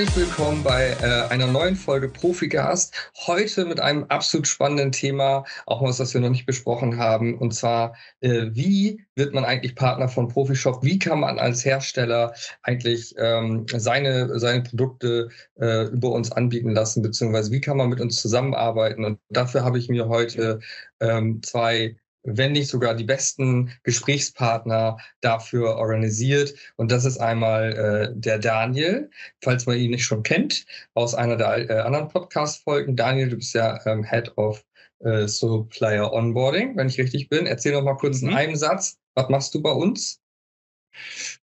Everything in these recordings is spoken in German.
Herzlich willkommen bei äh, einer neuen Folge Profikast. Heute mit einem absolut spannenden Thema, auch was, was wir noch nicht besprochen haben. Und zwar, äh, wie wird man eigentlich Partner von Profishop? Wie kann man als Hersteller eigentlich ähm, seine, seine Produkte äh, über uns anbieten lassen, beziehungsweise wie kann man mit uns zusammenarbeiten? Und dafür habe ich mir heute ähm, zwei wenn nicht sogar die besten Gesprächspartner dafür organisiert. Und das ist einmal äh, der Daniel, falls man ihn nicht schon kennt, aus einer der äh, anderen Podcast-Folgen. Daniel, du bist ja ähm, Head of äh, Supplier Onboarding, wenn ich richtig bin. Erzähl noch mal kurz mhm. in einem Satz, was machst du bei uns?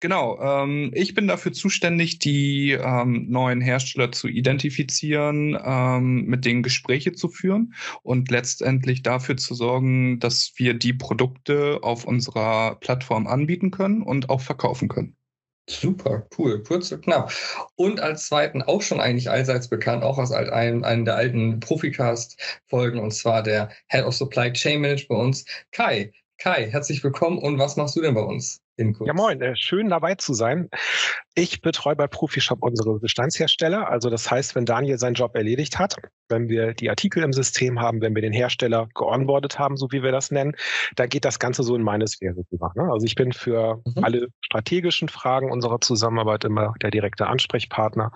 Genau, ähm, ich bin dafür zuständig, die ähm, neuen Hersteller zu identifizieren, ähm, mit denen Gespräche zu führen und letztendlich dafür zu sorgen, dass wir die Produkte auf unserer Plattform anbieten können und auch verkaufen können. Super, cool, kurz und knapp. Und als zweiten auch schon eigentlich allseits bekannt, auch aus einem, einem der alten Proficast-Folgen, und zwar der Head of Supply Chain Management bei uns, Kai. Kai, herzlich willkommen und was machst du denn bei uns? Ja, moin, äh, schön dabei zu sein. Ich betreue bei Profishop unsere Bestandshersteller. Also das heißt, wenn Daniel seinen Job erledigt hat, wenn wir die Artikel im System haben, wenn wir den Hersteller geonboardet haben, so wie wir das nennen, dann geht das Ganze so in meine Sphäre rüber. Ne? Also ich bin für mhm. alle strategischen Fragen unserer Zusammenarbeit immer der direkte Ansprechpartner.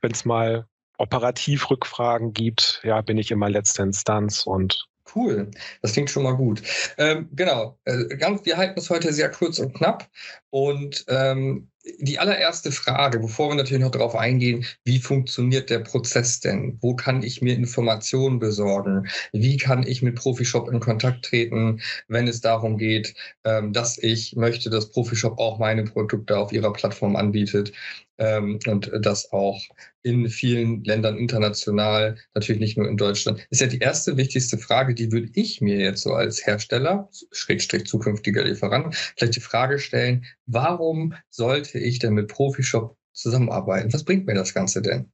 Wenn es mal operativ Rückfragen gibt, ja, bin ich immer letzte Instanz und Cool, das klingt schon mal gut. Ähm, genau, äh, ganz, wir halten es heute sehr kurz und knapp. Und ähm, die allererste Frage, bevor wir natürlich noch darauf eingehen, wie funktioniert der Prozess denn? Wo kann ich mir Informationen besorgen? Wie kann ich mit Profishop in Kontakt treten, wenn es darum geht, ähm, dass ich möchte, dass Profishop auch meine Produkte auf ihrer Plattform anbietet? ähm, und das auch in vielen Ländern international, natürlich nicht nur in Deutschland. ist ja die erste wichtigste Frage, die würde ich mir jetzt so als Hersteller, Schrägstrich zukünftiger Lieferant, vielleicht die Frage stellen, warum sollte ich denn mit Profishop zusammenarbeiten? Was bringt mir das Ganze denn?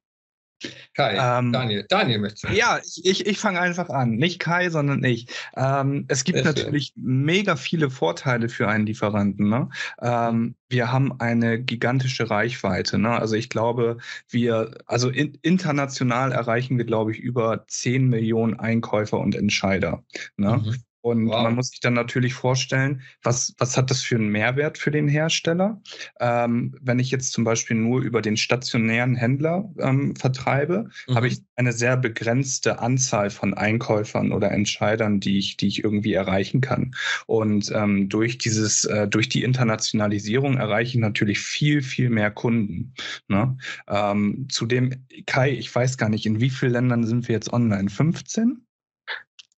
Kai, ähm, Daniel, Daniel möchte. Ja, ich, ich fange einfach an. Nicht Kai, sondern ich. Ähm, es gibt Sehr natürlich schön. mega viele Vorteile für einen Lieferanten. Ne? Ähm, wir haben eine gigantische Reichweite. Ne? Also ich glaube, wir, also in, international erreichen wir, glaube ich, über 10 Millionen Einkäufer und Entscheider. Ne? Mhm. Und wow. man muss sich dann natürlich vorstellen, was, was hat das für einen Mehrwert für den Hersteller? Ähm, wenn ich jetzt zum Beispiel nur über den stationären Händler ähm, vertreibe, mhm. habe ich eine sehr begrenzte Anzahl von Einkäufern oder Entscheidern, die ich, die ich irgendwie erreichen kann. Und ähm, durch dieses, äh, durch die Internationalisierung erreiche ich natürlich viel, viel mehr Kunden. Ne? Ähm, zudem, Kai, ich weiß gar nicht, in wie vielen Ländern sind wir jetzt online? 15?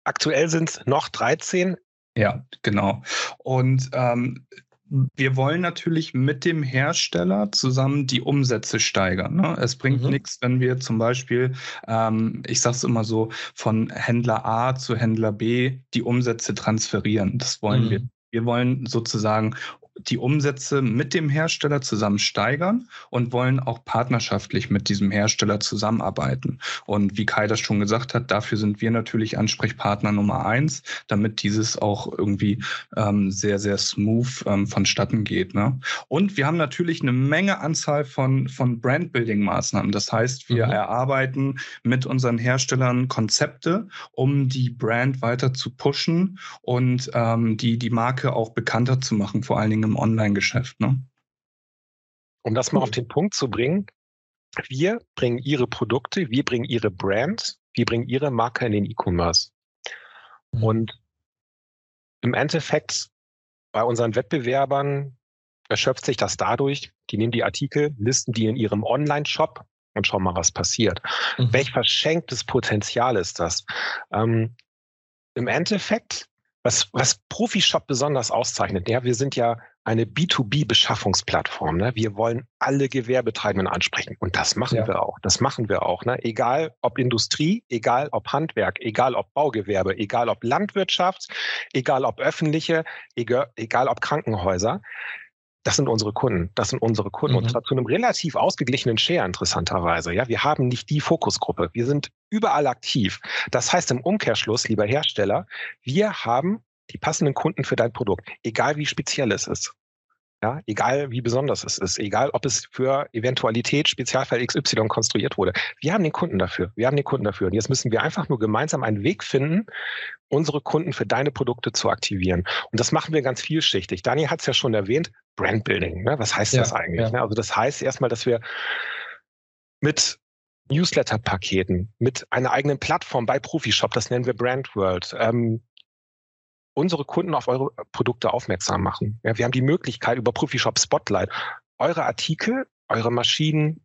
Aktuell sind es noch 13. Ja, genau. Und ähm, wir wollen natürlich mit dem Hersteller zusammen die Umsätze steigern. Ne? Es bringt mhm. nichts, wenn wir zum Beispiel, ähm, ich sage es immer so, von Händler A zu Händler B die Umsätze transferieren. Das wollen mhm. wir. Wir wollen sozusagen die Umsätze mit dem Hersteller zusammen steigern und wollen auch partnerschaftlich mit diesem Hersteller zusammenarbeiten. Und wie Kai das schon gesagt hat, dafür sind wir natürlich Ansprechpartner Nummer eins, damit dieses auch irgendwie ähm, sehr, sehr smooth ähm, vonstatten geht. Ne? Und wir haben natürlich eine Menge Anzahl von, von Brandbuilding-Maßnahmen. Das heißt, wir mhm. erarbeiten mit unseren Herstellern Konzepte, um die Brand weiter zu pushen und ähm, die, die Marke auch bekannter zu machen, vor allen Dingen im Online-Geschäft. Ne? Um das mal auf den Punkt zu bringen, wir bringen ihre Produkte, wir bringen ihre Brand, wir bringen ihre Marke in den E-Commerce. Mhm. Und im Endeffekt bei unseren Wettbewerbern erschöpft sich das dadurch, die nehmen die Artikel, listen die in ihrem Online-Shop und schauen mal, was passiert. Mhm. Welch verschenktes Potenzial ist das? Ähm, Im Endeffekt, was, was Profishop besonders auszeichnet, ja, wir sind ja eine B2B-Beschaffungsplattform. Ne? Wir wollen alle Gewerbetreibenden ansprechen. Und das machen ja. wir auch. Das machen wir auch. Ne? Egal ob Industrie, egal ob Handwerk, egal ob Baugewerbe, egal ob Landwirtschaft, egal ob öffentliche, egal, egal ob Krankenhäuser. Das sind unsere Kunden. Das sind unsere Kunden. Mhm. Und zwar zu einem relativ ausgeglichenen Share, interessanterweise. Ja, wir haben nicht die Fokusgruppe. Wir sind überall aktiv. Das heißt im Umkehrschluss, lieber Hersteller, wir haben die passenden Kunden für dein Produkt, egal wie speziell es ist. Ja, egal wie besonders es ist, egal ob es für Eventualität Spezialfall XY konstruiert wurde. Wir haben den Kunden dafür. Wir haben den Kunden dafür. Und jetzt müssen wir einfach nur gemeinsam einen Weg finden, unsere Kunden für deine Produkte zu aktivieren. Und das machen wir ganz vielschichtig. Daniel hat es ja schon erwähnt, Brandbuilding. Ne? Was heißt ja, das eigentlich? Ja. Ne? Also das heißt erstmal, dass wir mit Newsletter-Paketen, mit einer eigenen Plattform bei Profishop, das nennen wir Brand World, ähm, unsere Kunden auf eure Produkte aufmerksam machen. Ja, wir haben die Möglichkeit über Profishop Spotlight eure Artikel, eure Maschinen,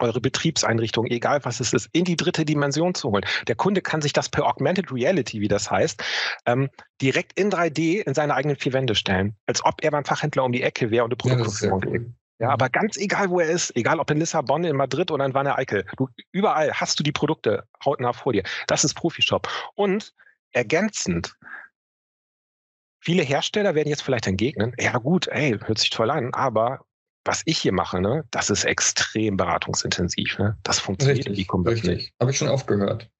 eure Betriebseinrichtung, egal was es ist, in die dritte Dimension zu holen. Der Kunde kann sich das per Augmented Reality, wie das heißt, ähm, direkt in 3D in seine eigenen vier Wände stellen, als ob er beim Fachhändler um die Ecke wäre und eine Produktführung ja, cool. Ja, aber ganz egal, wo er ist, egal ob in Lissabon, in Madrid oder in Wanne Eickel, du, überall hast du die Produkte hautnah vor dir. Das ist Profishop. Und ergänzend Viele Hersteller werden jetzt vielleicht entgegnen, ja gut, ey, hört sich toll an, aber was ich hier mache, ne, das ist extrem beratungsintensiv. Ne? Das funktioniert richtig, in e Richtig, habe ich schon oft gehört.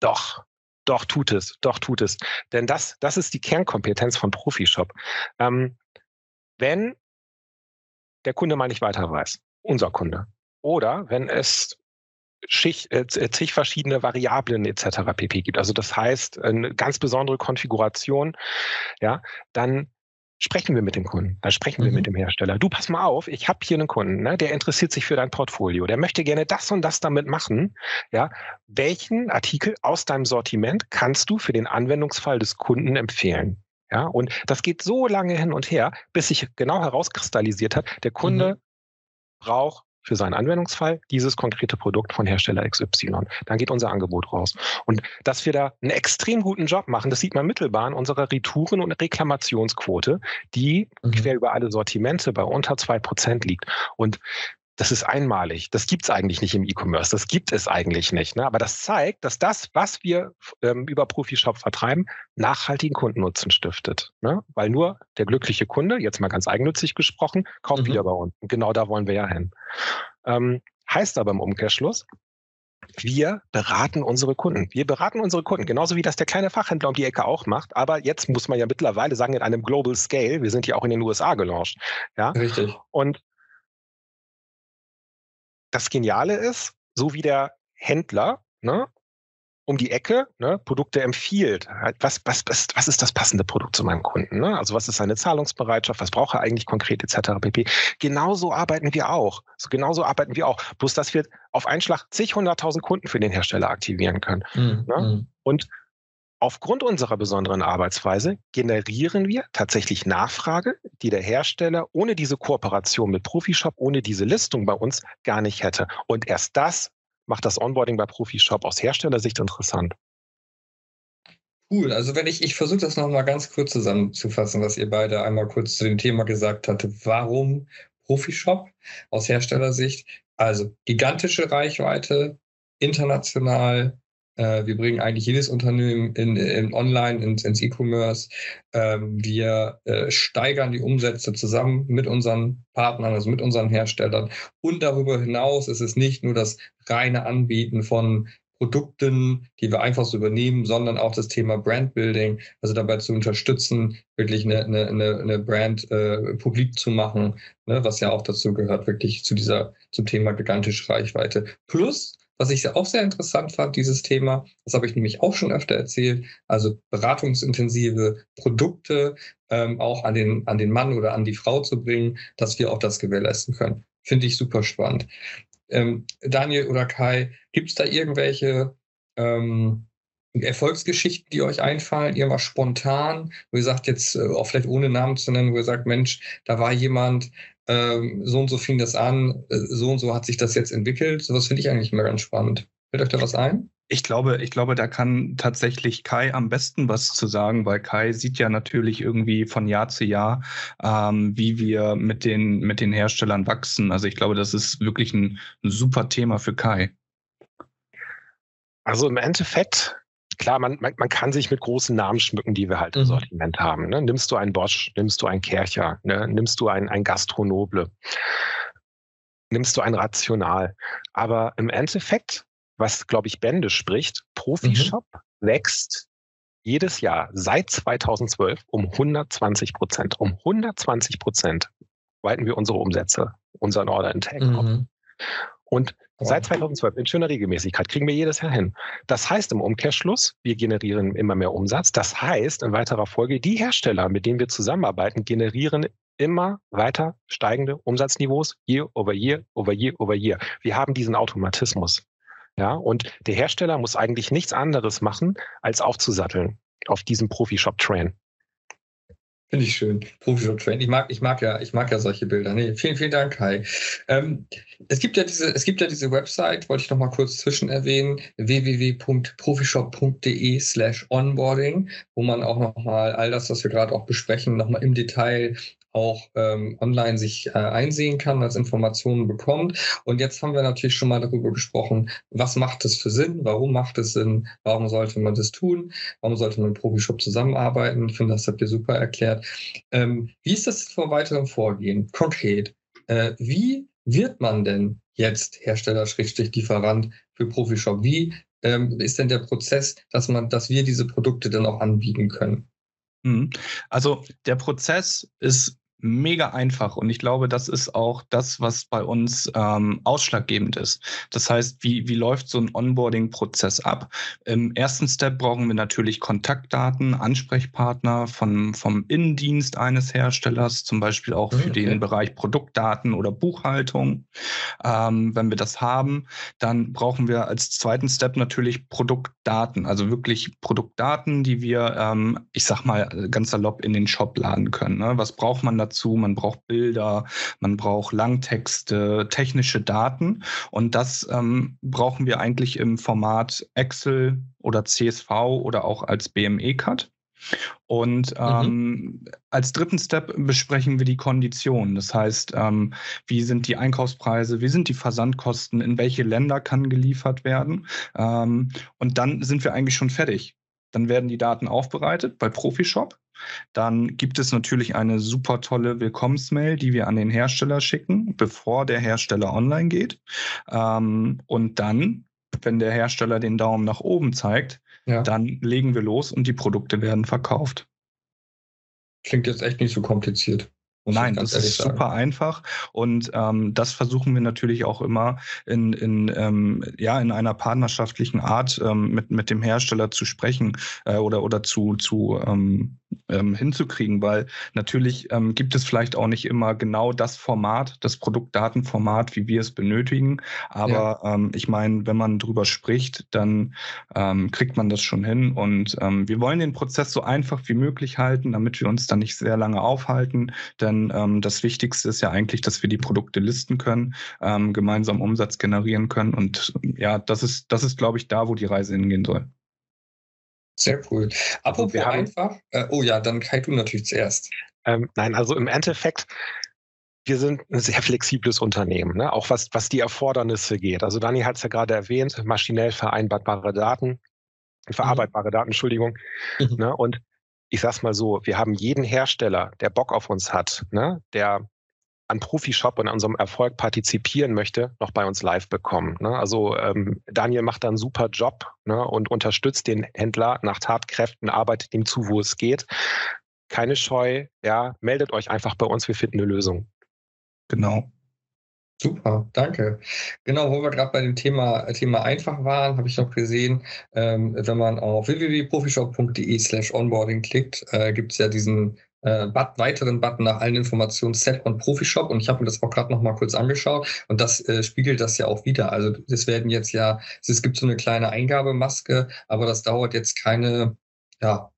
Doch, doch tut es, doch tut es. Denn das, das ist die Kernkompetenz von Profishop. Ähm, wenn der Kunde mal nicht weiter weiß, unser Kunde, oder wenn es Schicht, äh, äh, zig verschiedene Variablen etc. pp. gibt. Also das heißt, eine ganz besondere Konfiguration, ja, dann sprechen wir mit dem Kunden, dann sprechen mhm. wir mit dem Hersteller. Du, pass mal auf, ich habe hier einen Kunden, ne, der interessiert sich für dein Portfolio, der möchte gerne das und das damit machen. Ja, welchen Artikel aus deinem Sortiment kannst du für den Anwendungsfall des Kunden empfehlen? Ja, und das geht so lange hin und her, bis sich genau herauskristallisiert hat, der Kunde mhm. braucht für seinen Anwendungsfall dieses konkrete Produkt von Hersteller XY. Dann geht unser Angebot raus. Und dass wir da einen extrem guten Job machen, das sieht man mittelbar in unserer Retouren- und Reklamationsquote, die mhm. quer über alle Sortimente bei unter zwei Prozent liegt. Und das ist einmalig. Das gibt es eigentlich nicht im E-Commerce. Das gibt es eigentlich nicht. Ne? Aber das zeigt, dass das, was wir ähm, über Profishop vertreiben, nachhaltigen Kundennutzen stiftet. Ne? Weil nur der glückliche Kunde, jetzt mal ganz eigennützig gesprochen, kauft mhm. wieder bei uns. Und genau da wollen wir ja hin. Ähm, heißt aber im Umkehrschluss, wir beraten unsere Kunden. Wir beraten unsere Kunden, genauso wie das der kleine Fachhändler um die Ecke auch macht. Aber jetzt muss man ja mittlerweile sagen, in einem Global Scale, wir sind ja auch in den USA gelauncht. Ja? Richtig. Und das Geniale ist, so wie der Händler ne, um die Ecke ne, Produkte empfiehlt. Was, was, was, was ist das passende Produkt zu meinem Kunden? Ne? Also was ist seine Zahlungsbereitschaft? Was braucht er eigentlich konkret etc. pp. Genauso arbeiten wir auch. So, genauso arbeiten wir auch. Bloß, dass wir auf einen Schlag zig, hunderttausend Kunden für den Hersteller aktivieren können. Mhm. Ne? Mhm. Und Aufgrund unserer besonderen Arbeitsweise generieren wir tatsächlich Nachfrage, die der Hersteller ohne diese Kooperation mit Profishop, ohne diese Listung bei uns gar nicht hätte. Und erst das macht das Onboarding bei Profishop aus Herstellersicht interessant. Cool, also wenn ich, ich versuche das nochmal ganz kurz zusammenzufassen, was ihr beide einmal kurz zu dem Thema gesagt hattet. Warum Profishop aus Herstellersicht? Also gigantische Reichweite, international, wir bringen eigentlich jedes Unternehmen in, in online ins, ins E-Commerce. Ähm, wir äh, steigern die Umsätze zusammen mit unseren Partnern, also mit unseren Herstellern. Und darüber hinaus ist es nicht nur das reine Anbieten von Produkten, die wir einfach so übernehmen, sondern auch das Thema Brandbuilding, also dabei zu unterstützen, wirklich eine, eine, eine Brand äh, publik zu machen, ne, was ja auch dazu gehört, wirklich zu dieser, zum Thema gigantische Reichweite. Plus was ich auch sehr interessant fand, dieses Thema, das habe ich nämlich auch schon öfter erzählt, also beratungsintensive Produkte ähm, auch an den, an den Mann oder an die Frau zu bringen, dass wir auch das gewährleisten können. Finde ich super spannend. Ähm, Daniel oder Kai, gibt es da irgendwelche ähm, Erfolgsgeschichten, die euch einfallen, irgendwas spontan, wo ihr sagt, jetzt äh, auch vielleicht ohne Namen zu nennen, wo ihr sagt, Mensch, da war jemand, ähm, so und so fing das an, äh, so und so hat sich das jetzt entwickelt. Sowas finde ich eigentlich immer ganz spannend. Fällt euch da was ein? Ich glaube, ich glaube, da kann tatsächlich Kai am besten was zu sagen, weil Kai sieht ja natürlich irgendwie von Jahr zu Jahr, ähm, wie wir mit den, mit den Herstellern wachsen. Also ich glaube, das ist wirklich ein, ein super Thema für Kai. Also im Endeffekt klar, man, man, man kann sich mit großen Namen schmücken, die wir halt im mhm. Sortiment haben. Ne? Nimmst du einen Bosch, nimmst du einen Kercher, ne? nimmst du ein, ein Gastronoble, nimmst du ein Rational. Aber im Endeffekt, was, glaube ich, Bände spricht, Profishop mhm. wächst jedes Jahr seit 2012 um 120 Prozent. Um 120 Prozent. weiten wir unsere Umsätze, unseren Order Intake mhm. Und seit 2012 in schöner Regelmäßigkeit kriegen wir jedes Jahr hin. Das heißt im Umkehrschluss, wir generieren immer mehr Umsatz. Das heißt in weiterer Folge, die Hersteller, mit denen wir zusammenarbeiten, generieren immer weiter steigende Umsatzniveaus, year over year, over year, over year. Wir haben diesen Automatismus. Ja, und der Hersteller muss eigentlich nichts anderes machen, als aufzusatteln auf diesem Profi-Shop-Train. Finde ich schön. Profi-Train. Ich mag, ich mag ja, ich mag ja solche Bilder. Nee, vielen, vielen Dank, Kai. Ähm, es gibt ja diese, es gibt ja diese Website, wollte ich noch mal kurz zwischen erwähnen, www.profishop.de slash onboarding, wo man auch noch mal all das, was wir gerade auch besprechen, noch mal im Detail auch ähm, online sich äh, einsehen kann, als Informationen bekommt. Und jetzt haben wir natürlich schon mal darüber gesprochen, was macht es für Sinn, warum macht es Sinn, warum sollte man das tun, warum sollte man mit Profishop zusammenarbeiten. Ich finde, das habt ihr super erklärt. Ähm, wie ist das vor weiterem Vorgehen? Konkret, äh, wie wird man denn jetzt Hersteller-Lieferant für Profishop? Wie ähm, ist denn der Prozess, dass man, dass wir diese Produkte dann auch anbieten können? Mhm. Also der Prozess ist mega einfach und ich glaube, das ist auch das, was bei uns ähm, ausschlaggebend ist. Das heißt, wie, wie läuft so ein Onboarding-Prozess ab? Im ersten Step brauchen wir natürlich Kontaktdaten, Ansprechpartner von, vom Innendienst eines Herstellers, zum Beispiel auch für okay. den Bereich Produktdaten oder Buchhaltung. Ähm, wenn wir das haben, dann brauchen wir als zweiten Step natürlich Produktdaten, also wirklich Produktdaten, die wir, ähm, ich sag mal, ganz salopp in den Shop laden können. Ne? Was braucht man dazu? Dazu, man braucht Bilder, man braucht Langtexte, technische Daten und das ähm, brauchen wir eigentlich im Format Excel oder CSV oder auch als BME-Cut. Und mhm. ähm, mhm. als dritten Step besprechen wir die Konditionen. Das heißt, ähm, wie sind die Einkaufspreise, wie sind die Versandkosten, in welche Länder kann geliefert werden. Ähm, und dann sind wir eigentlich schon fertig. Dann werden die Daten aufbereitet bei Profishop. Dann gibt es natürlich eine super tolle Willkommensmail, die wir an den Hersteller schicken, bevor der Hersteller online geht. Ähm, und dann, wenn der Hersteller den Daumen nach oben zeigt, ja. dann legen wir los und die Produkte werden verkauft. Klingt jetzt echt nicht so kompliziert. Nein, das ist super sagen. einfach und ähm, das versuchen wir natürlich auch immer in, in, ähm, ja, in einer partnerschaftlichen Art ähm, mit, mit dem Hersteller zu sprechen äh, oder, oder zu, zu ähm, ähm, hinzukriegen, weil natürlich ähm, gibt es vielleicht auch nicht immer genau das Format, das Produktdatenformat, wie wir es benötigen. Aber ja. ähm, ich meine, wenn man drüber spricht, dann ähm, kriegt man das schon hin. Und ähm, wir wollen den Prozess so einfach wie möglich halten, damit wir uns dann nicht sehr lange aufhalten. Denn ähm, das Wichtigste ist ja eigentlich, dass wir die Produkte listen können, ähm, gemeinsam Umsatz generieren können. Und ja, das ist, das ist, glaube ich, da, wo die Reise hingehen soll. Sehr cool. Apropos also einfach, äh, oh ja, dann Kai, du natürlich zuerst. Ähm, nein, also im Endeffekt, wir sind ein sehr flexibles Unternehmen, ne? auch was, was die Erfordernisse geht. Also Dani hat es ja gerade erwähnt, maschinell vereinbare Daten, verarbeitbare mhm. Daten, Entschuldigung. Mhm. Ne? Und ich sag's mal so, wir haben jeden Hersteller, der Bock auf uns hat, ne? der an Profishop und an unserem Erfolg partizipieren möchte, noch bei uns live bekommen. Ne? Also ähm, Daniel macht da einen super Job ne? und unterstützt den Händler nach Tatkräften, arbeitet ihm zu, wo es geht. Keine Scheu, ja, meldet euch einfach bei uns, wir finden eine Lösung. Genau. Super, danke. Genau, wo wir gerade bei dem Thema, Thema einfach waren, habe ich noch gesehen, ähm, wenn man auf www.profishop.de slash onboarding klickt, äh, gibt es ja diesen äh, but, weiteren Button nach allen Informationen Set on Profishop und ich habe mir das auch gerade noch mal kurz angeschaut und das äh, spiegelt das ja auch wieder. Also es werden jetzt ja, es gibt so eine kleine Eingabemaske, aber das dauert jetzt keine, ja,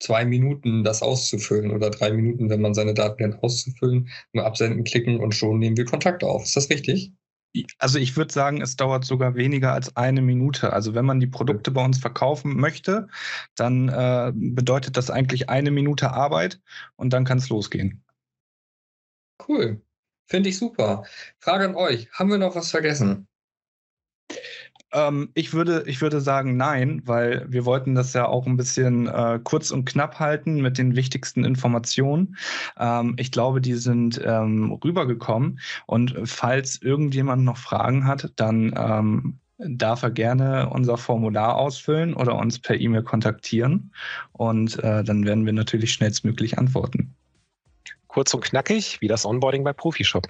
zwei Minuten, das auszufüllen oder drei Minuten, wenn man seine Daten dann auszufüllen, nur absenden, klicken und schon nehmen wir Kontakt auf. Ist das richtig? Also ich würde sagen, es dauert sogar weniger als eine Minute. Also wenn man die Produkte bei uns verkaufen möchte, dann äh, bedeutet das eigentlich eine Minute Arbeit und dann kann es losgehen. Cool. Finde ich super. Frage an euch. Haben wir noch was vergessen? Ähm, ich, würde, ich würde sagen nein, weil wir wollten das ja auch ein bisschen äh, kurz und knapp halten mit den wichtigsten Informationen. Ähm, ich glaube, die sind ähm, rübergekommen. Und falls irgendjemand noch Fragen hat, dann ähm, darf er gerne unser Formular ausfüllen oder uns per E-Mail kontaktieren. Und äh, dann werden wir natürlich schnellstmöglich antworten. kurz und knackig wie das Onboarding bei Profishop.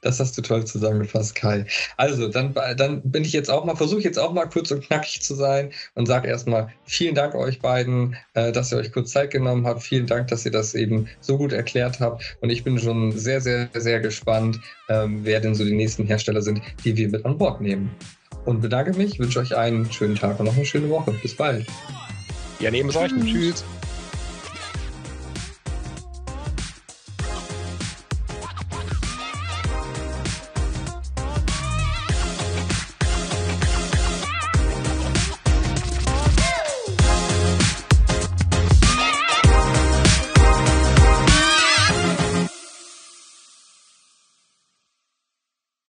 Das hast du toll zusammengefasst, Kai. Also, dann, dann bin ich jetzt auch mal, versuche jetzt auch mal kurz und knackig zu sein und sage erstmal vielen Dank euch beiden, äh, dass ihr euch kurz Zeit genommen habt. Vielen Dank, dass ihr das eben so gut erklärt habt. Und ich bin schon sehr, sehr, sehr gespannt, ähm, wer denn so die nächsten Hersteller sind, die wir mit an Bord nehmen. Und bedanke mich, wünsche euch einen schönen Tag und noch eine schöne Woche. Bis bald. Ja, neben solchen. Tschüss.